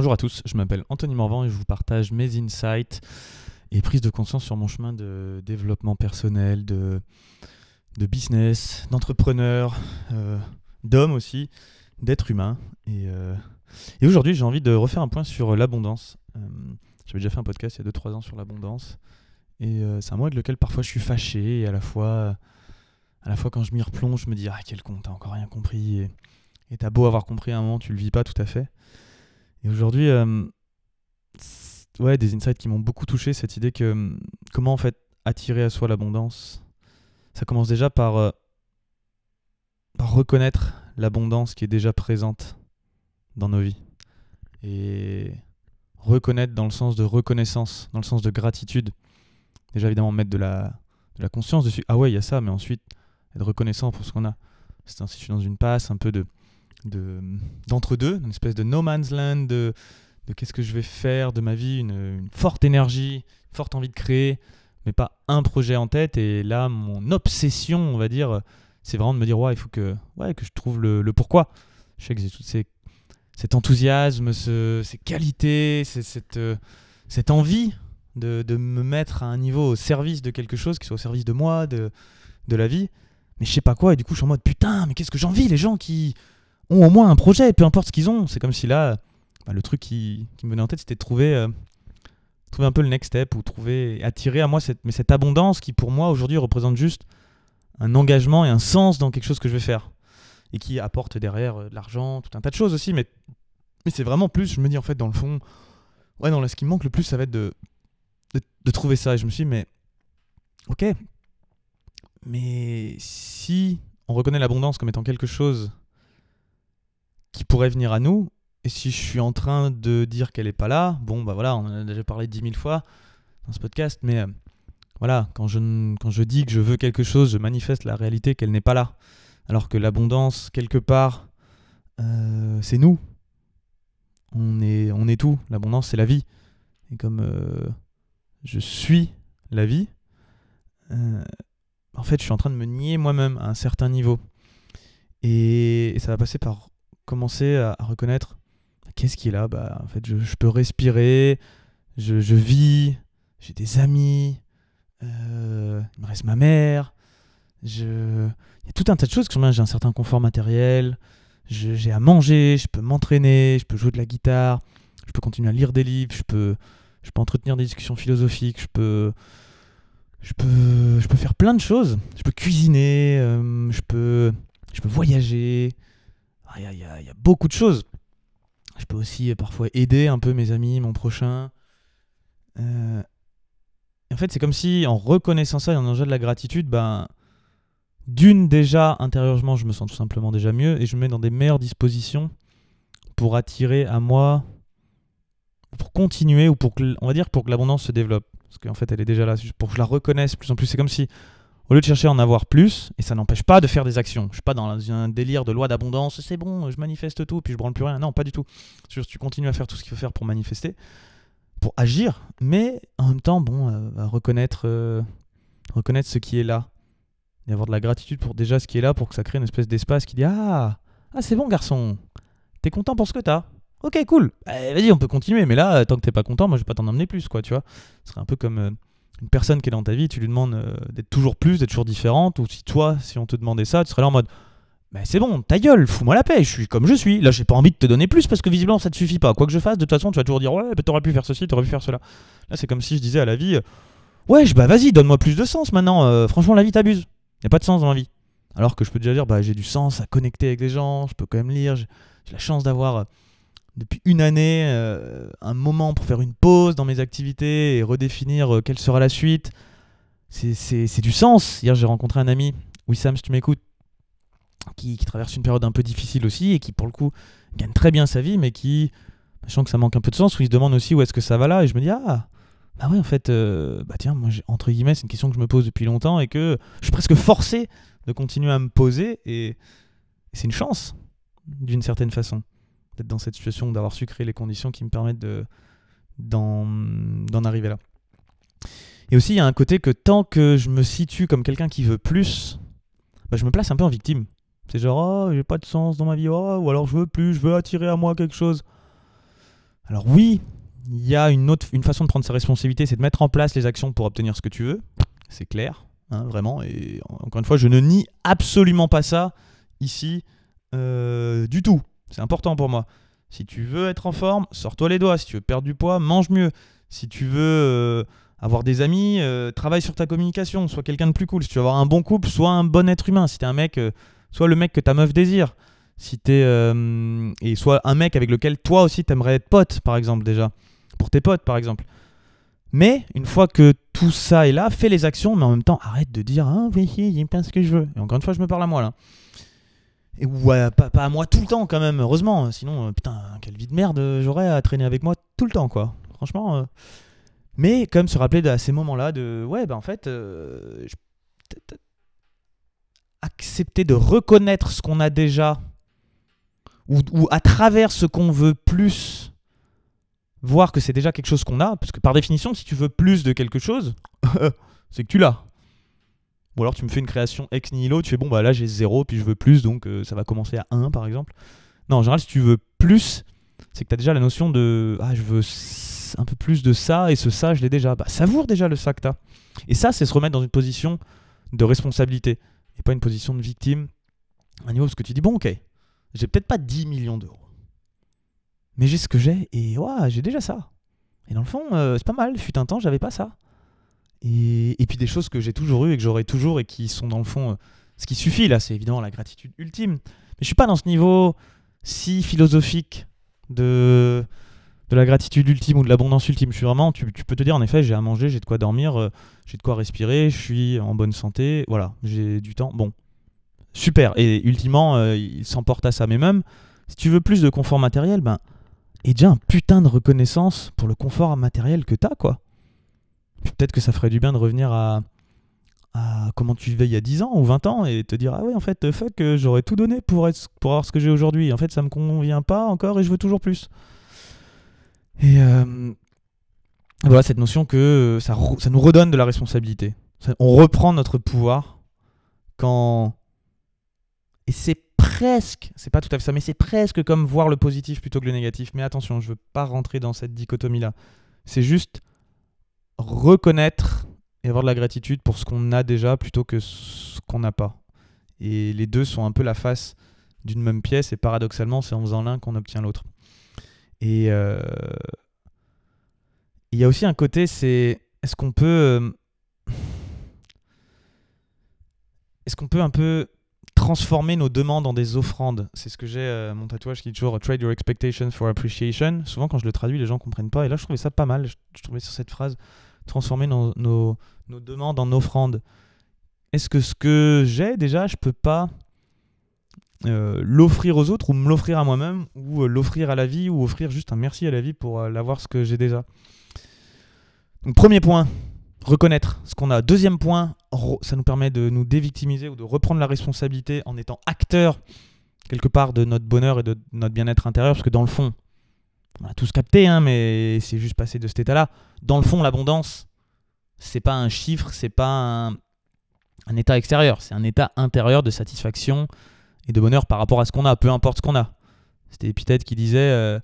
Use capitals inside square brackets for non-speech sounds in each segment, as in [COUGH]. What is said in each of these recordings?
Bonjour à tous, je m'appelle Anthony Morvan et je vous partage mes insights et prises de conscience sur mon chemin de développement personnel, de, de business, d'entrepreneur, euh, d'homme aussi, d'être humain. Et, euh, et aujourd'hui, j'ai envie de refaire un point sur l'abondance. Euh, J'avais déjà fait un podcast il y a 2-3 ans sur l'abondance. Et c'est un mot avec lequel parfois je suis fâché et à la fois, à la fois quand je m'y replonge, je me dis Ah, quel con, t'as encore rien compris. Et et t'as beau avoir compris à un moment, tu le vis pas tout à fait. Et aujourd'hui, euh, ouais, des insights qui m'ont beaucoup touché, cette idée que hum, comment en fait attirer à soi l'abondance. Ça commence déjà par, euh, par reconnaître l'abondance qui est déjà présente dans nos vies. Et reconnaître dans le sens de reconnaissance, dans le sens de gratitude. Déjà évidemment mettre de la, conscience dessus. Ah ouais, il y a ça, mais ensuite être reconnaissant pour ce qu'on a. C'est ainsi, je suis dans une passe un peu de de- d'entre-deux, une espèce de no man's land, de, qu'est-ce que je vais faire de ma vie, une, forte énergie, une forte envie de créer, mais pas un projet en tête. Et là, mon obsession, on va dire, c'est vraiment de me dire, ouais, il faut que, ouais, que je trouve le, pourquoi. Je sais que j'ai tout ces, cet enthousiasme, ce- ces qualités, c'est- cette, euh, cette envie de, de me mettre à un niveau au service de quelque chose, qui soit au service de moi, de, de la vie. Mais je sais pas quoi, et du coup, je suis en mode, putain, mais qu'est-ce que j'envie, les gens qui ont au moins un projet, peu importe ce qu'ils ont. C'est comme si là, bah, le truc qui, qui me venait en tête, c'était de trouver, euh, trouver un peu le next step ou trouver, attirer à moi cette, mais cette abondance qui, pour moi, aujourd'hui, représente juste un engagement et un sens dans quelque chose que je vais faire. Et qui apporte derrière euh, de l'argent, tout un tas de choses aussi. Mais, mais c'est vraiment plus, je me dis en fait, dans le fond, ouais, non, là, ce qui me manque le plus, ça va être de, de, de trouver ça. Et je me suis dit, mais, ok, mais si on reconnaît l'abondance comme étant quelque chose qui pourrait venir à nous. Et si je suis en train de dire qu'elle n'est pas là, bon, bah voilà, on en a déjà parlé dix mille fois dans ce podcast, mais euh, voilà, quand je, quand je dis que je veux quelque chose, je manifeste la réalité qu'elle n'est pas là. Alors que l'abondance, quelque part, euh, c'est nous. On est, on est tout. L'abondance, c'est la vie. Et comme euh, je suis la vie, en fait, je suis en train de me nier moi-même à un certain niveau. Et ça va passer par commencer à, reconnaître qu'est-ce qui est là bah, En fait, je, peux respirer, je, je vis, j'ai des amis, euh, il me reste ma mère, je... il y a tout un tas de choses. que J'ai un certain confort matériel, j'ai à manger, je peux m'entraîner, je peux jouer de la guitare, je peux continuer à lire des livres, je peux, je peux entretenir des discussions philosophiques, je peux, je peux, je peux faire plein de choses. Je peux cuisiner, euh, je peux, je peux voyager. Ah, Il y, a- beaucoup de choses. Je peux aussi euh, parfois aider un peu mes amis, mon prochain. Euh, en fait, c'est comme si en reconnaissant ça et en déjà de la gratitude, ben, d'une déjà intérieurement, je me sens tout simplement déjà mieux et je me mets dans des meilleures dispositions pour attirer à moi, pour continuer ou pour que, on va dire pour que l'abondance se développe. Parce qu'en fait, elle est déjà là, pour que je la reconnaisse plus en plus. C'est comme si, au lieu de chercher à en avoir plus, et ça n'empêche pas de faire des actions. Je suis pas dans un délire de loi d'abondance, c'est bon, je manifeste tout, puis je branle plus rien. Non, pas du tout. Tu continues à faire tout ce qu'il faut faire pour manifester, pour agir, mais en même temps, bon, euh, à reconnaître, euh, reconnaître ce qui est là. Et avoir de la gratitude pour déjà ce qui est là, pour que ça crée une espèce d'espace qui dit Ah, ah c'est bon, garçon, t'es content pour ce que t'as. Ok, cool. Eh, Vas-y, on peut continuer. Mais là, tant que t'es pas content, moi, je vais pas t'en emmener plus, quoi, tu vois. Ce serait un peu comme euh, une personne qui est dans ta vie, tu lui demandes euh, d'être toujours plus, d'être toujours différente, ou si toi, si on te demandait ça, tu serais là en mode, mais c'est bon, ta gueule, fous-moi la paix, je suis comme je suis. Là, j'ai pas envie de te donner plus parce que visiblement, ça te suffit pas. Quoi que je fasse, de toute façon, tu vas toujours dire, ouais, bah, t'aurais pu faire ceci, t'aurais pu faire cela. Là, c'est comme si je disais à la vie, euh, ouais, bah vas-y, donne-moi plus de sens maintenant. euh, franchement, la vie t'abuse. Y a pas de sens dans la vie. Alors que je peux déjà dire, bah j'ai du sens à connecter avec les gens, je peux quand même lire, j'ai la chance d'avoir depuis une année euh, un moment pour faire une pause dans mes activités et redéfinir euh, quelle sera la suite. C'est- du sens. Hier, j'ai rencontré un ami, Wissam, si tu m'écoutes, qui, traverse une période un peu difficile aussi et qui, pour le coup, gagne très bien sa vie, mais qui, sens que ça manque un peu de sens, où il se demande aussi où est-ce que ça va là. Et je me dis, ah, bah oui, en fait, euh, bah tiens, moi, entre guillemets, c'est une question que je me pose depuis longtemps et que je suis presque forcé de continuer à me poser. Et c'est une chance, d'une certaine façon, dans cette situation, d'avoir su créer les conditions qui me permettent de d'en arriver là. Et aussi, il y a un côté que tant que je me situe comme quelqu'un qui veut plus, bah, je me place un peu en victime. C'est genre, oh, j'ai pas de sens dans ma vie, oh, ou alors je veux plus, je veux attirer à moi quelque chose. Alors oui, il y a une autre une façon de prendre ses responsabilités, c'est de mettre en place les actions pour obtenir ce que tu veux. C'est clair, hein, vraiment. Et encore une fois, je ne nie absolument pas ça ici euh, du tout. C'est important pour moi. Si tu veux être en forme, sors-toi les doigts. Si tu veux perdre du poids, mange mieux. Si tu veux euh, avoir des amis, euh, travaille sur ta communication. Sois quelqu'un de plus cool. Si tu veux avoir un bon couple, sois un bon être humain. Si t'es un mec, sois le mec que ta meuf désire. Si t'es et sois un mec avec lequel toi aussi t'aimerais être pote, par exemple déjà, pour tes potes, par exemple. Mais une fois que tout ça est là, fais les actions, mais en même temps, arrête de dire ah oui, il pas ce que je veux. Et encore une fois, je me parle à moi là. Et ouais, pas, à moi tout le temps quand même, heureusement. Sinon, euh, putain, quelle vie de merde euh, j'aurais à traîner avec moi tout le temps, quoi. Franchement. Euh. Mais comme se rappeler à ces moments-là de ouais, bah en fait, accepter de reconnaître ce qu'on a déjà, ou, ou à travers ce qu'on veut plus, voir que c'est déjà quelque chose qu'on a, parce que par définition, si tu veux plus de quelque chose, [LAUGHS] c'est que tu l'as. Ou alors tu me fais une création ex nihilo, tu fais bon bah là j'ai 0 puis je veux plus donc euh, ça va commencer à 1 par exemple. Non, en général si tu veux plus, c'est que tu as déjà la notion de ah je veux un peu plus de ça et ce ça je l'ai déjà. Bah savoure déjà le ça que t'as. Et ça c'est se remettre dans une position de responsabilité et pas une position de victime. À niveau parce que tu dis bon ok, j'ai peut-être pas 10 millions d'euros. Mais j'ai ce que j'ai et ouais, j'ai déjà ça. Et dans le fond, euh, c'est pas mal. Fut un temps, j'avais pas ça. Et, puis des choses que j'ai toujours eues et que j'aurai toujours et qui sont dans le fond. Euh, ce qui suffit là, c'est évidemment la gratitude ultime. Mais je suis pas dans ce niveau si philosophique de, de la gratitude ultime ou de l'abondance ultime. Je suis vraiment, tu, peux te dire en effet, j'ai à manger, j'ai de quoi dormir, euh, j'ai de quoi respirer, je suis en bonne santé, voilà, j'ai du temps. Bon, super. Et ultimement, euh, il s'emporte à ça. Mais même, si tu veux plus de confort matériel, ben, et déjà un putain de reconnaissance pour le confort matériel que t'as, quoi peut-être que ça ferait du bien de revenir à, comment tu vivais il y a 10 ans ou 20 ans et te dire ah oui en fait fuck euh, j'aurais tout donné pour, avoir ce que j'ai aujourd'hui. En fait ça me convient pas encore et je veux toujours plus. Et euh, voilà cette notion que ça, ça, nous redonne de la responsabilité. On reprend notre pouvoir quand et c'est presque c'est pas tout à fait ça mais c'est presque comme voir le positif plutôt que le négatif. Mais attention je veux pas rentrer dans cette dichotomie là c'est juste reconnaître et avoir de la gratitude pour ce qu'on a déjà plutôt que ce qu'on n'a pas. Et les deux sont un peu la face d'une même pièce et paradoxalement c'est en faisant l'un qu'on obtient l'autre. Et euh, il y a aussi un côté, c'est est-ce qu'on peut... Euh, est-ce qu'on peut un peu transformer nos demandes en des offrandes? C'est ce que j'ai, euh, mon tatouage qui dit toujours Trade your expectations for appreciation. Souvent quand je le traduis, les gens comprennent pas. Et là, je trouvais ça pas mal. je trouvais sur cette phrase transformer nos, demandes en offrandes. Est-ce que ce que j'ai déjà, je peux pas euh, l'offrir aux autres ou me l'offrir à moi-même ou euh, l'offrir à la vie ou offrir juste un merci à la vie pour euh, l'avoir ce que j'ai déjà? Premier point, reconnaître ce qu'on a. Deuxième point, ça nous permet de nous dévictimiser ou de reprendre la responsabilité en étant acteur quelque part de notre bonheur et de notre bien-être intérieur parce que dans le fond, on a tous capté, hein, mais c'est juste passé de cet état-là. Dans le fond, l'abondance, c'est pas un chiffre, c'est pas un, état extérieur, c'est un état intérieur de satisfaction et de bonheur par rapport à ce qu'on a, peu importe ce qu'on a. C'était Épithète qui disait euh,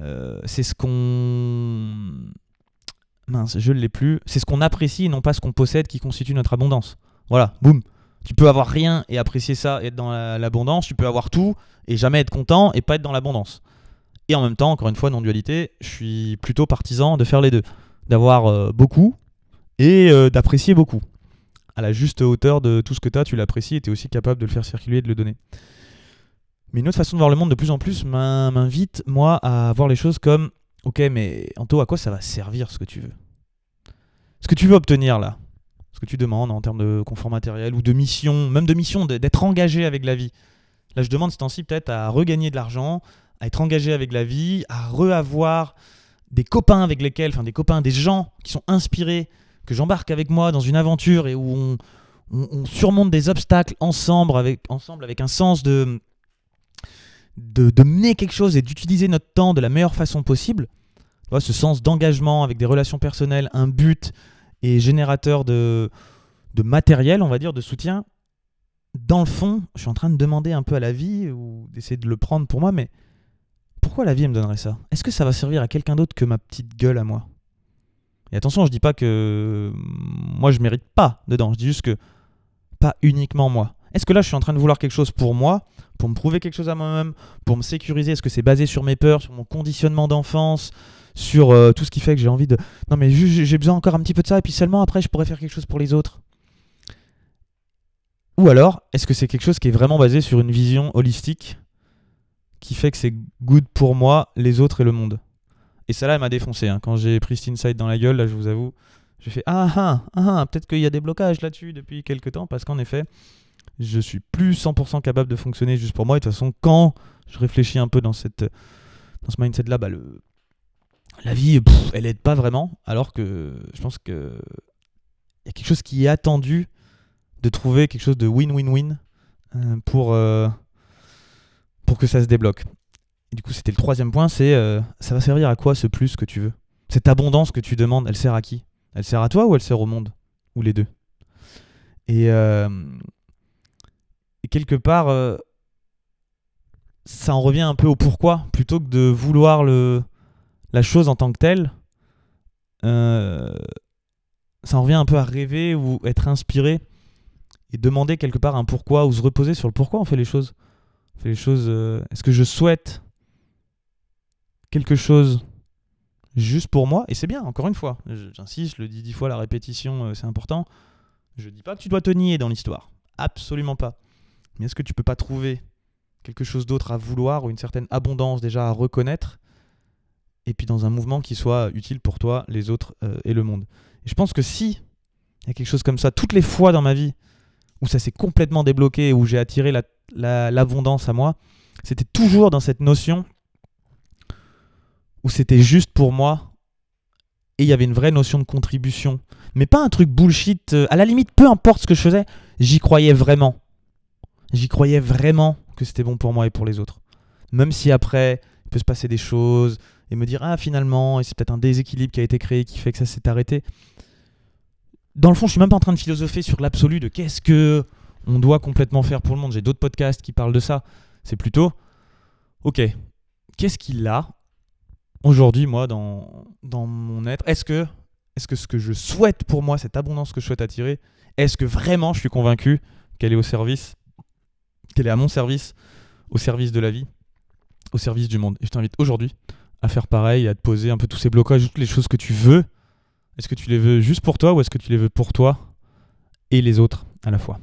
euh, c'est ce qu'on. Mince, je ne l'ai plus. C'est ce qu'on apprécie et non pas ce qu'on possède qui constitue notre abondance. Voilà, boum. Tu peux avoir rien et apprécier ça et être dans l'abondance. Tu peux avoir tout et jamais être content et pas être dans l'abondance. Et en même temps, encore une fois, non-dualité, je suis plutôt partisan de faire les deux. D'avoir euh, beaucoup et euh, d'apprécier beaucoup. À la juste hauteur de tout ce que tu as, tu l'apprécies et tu es aussi capable de le faire circuler et de le donner. Mais une autre façon de voir le monde de plus en plus m'invite, moi, à voir les choses comme Ok, mais Anto, à quoi ça va servir ce que tu veux? Ce que tu veux obtenir là? Ce que tu demandes en termes de confort matériel ou de mission, même de mission, d'être engagé avec la vie. Là, je demande ce temps-ci peut-être à regagner de l'argent, à être engagé avec la vie, à re-avoir des copains avec lesquels, enfin des copains, des gens qui sont inspirés, que j'embarque avec moi dans une aventure et où on, surmonte des obstacles ensemble avec, ensemble avec un sens de, de, mener quelque chose et d'utiliser notre temps de la meilleure façon possible. ce sens d'engagement avec des relations personnelles, un but et générateur de, de matériel, on va dire, de soutien. Dans le fond, je suis en train de demander un peu à la vie ou d'essayer de le prendre pour moi, mais pourquoi la vie me donnerait ça? Est-ce que ça va servir à quelqu'un d'autre que ma petite gueule à moi? Et attention, je dis pas que moi je mérite pas dedans, je dis juste que pas uniquement moi. Est-ce que là je suis en train de vouloir quelque chose pour moi, pour me prouver quelque chose à moi-même, pour me sécuriser? Est-ce que c'est basé sur mes peurs, sur mon conditionnement d'enfance, sur euh, tout ce qui fait que j'ai envie de... Non mais j'ai besoin encore un petit peu de ça et puis seulement après je pourrais faire quelque chose pour les autres. Ou alors, est-ce que c'est quelque chose qui est vraiment basé sur une vision holistique? Qui fait que c'est good pour moi, les autres et le monde Et ça là, elle m'a défoncé. Hein. Quand j'ai pris cet insight dans la gueule, là je vous avoue, j'ai fait ah ah ah, ah peut-être qu'il y a des blocages là-dessus depuis quelques temps parce qu'en effet, je suis plus 100% capable de fonctionner juste pour moi. Et de toute façon, quand je réfléchis un peu dans, cette, dans ce mindset-là, bah le, la vie, elle aide pas vraiment, alors que je pense que il y a quelque chose qui est attendu de trouver quelque chose de win-win-win euh, pour, euh, pour que ça se débloque. Et du coup, c'était le troisième point, c'est euh, ça va servir à quoi ce plus que tu veux? Cette abondance que tu demandes, elle sert à qui? Elle sert à toi ou elle sert au monde? Ou les deux? Et, et, quelque part, ça en revient un peu au pourquoi, plutôt que de vouloir le, la chose en tant que telle, euh, ça en revient un peu à rêver ou être inspiré et demander quelque part un pourquoi ou se reposer sur le pourquoi on fait les choses. On fait les choses. Euh, est-ce que je souhaite quelque chose juste pour moi? Et c'est bien, encore une fois. J'insiste, je le dis dix fois, la répétition, euh, c'est important. Je dis pas que tu dois te nier dans l'histoire. Absolument pas. Mais est-ce que tu peux pas trouver quelque chose d'autre à vouloir ou une certaine abondance déjà à reconnaître? Et puis dans un mouvement qui soit utile pour toi, les autres euh, et le monde. Et je pense que si il y a quelque chose comme ça, toutes les fois dans ma vie où ça s'est complètement débloqué, où j'ai attiré l'abondance à moi, c'était toujours dans cette notion où c'était juste pour moi et il y avait une vraie notion de contribution. Mais pas un truc bullshit. Euh, à la limite, peu importe ce que je faisais, j'y croyais vraiment. J'y croyais vraiment que c'était bon pour moi et pour les autres. Même si après, il peut se passer des choses, et me dire ah finalement, c'est peut-être un déséquilibre qui a été créé qui fait que ça s'est arrêté. Dans le fond, je suis même pas en train de philosopher sur l'absolu de qu'est-ce que on doit complètement faire pour le monde. J'ai d'autres podcasts qui parlent de ça. C'est plutôt ok, qu'est-ce qu'il a aujourd'hui moi dans, mon être? Est-ce que que ce que je souhaite pour moi, cette abondance que je souhaite attirer, est-ce que vraiment je suis convaincu qu'elle est au service, qu'elle est à mon service, au service de la vie, au service du monde? Et je t'invite aujourd'hui à faire pareil, à te poser un peu tous ces blocages, toutes les choses que tu veux. Est-ce que tu les veux juste pour toi ou est-ce que tu les veux pour toi et les autres à la fois?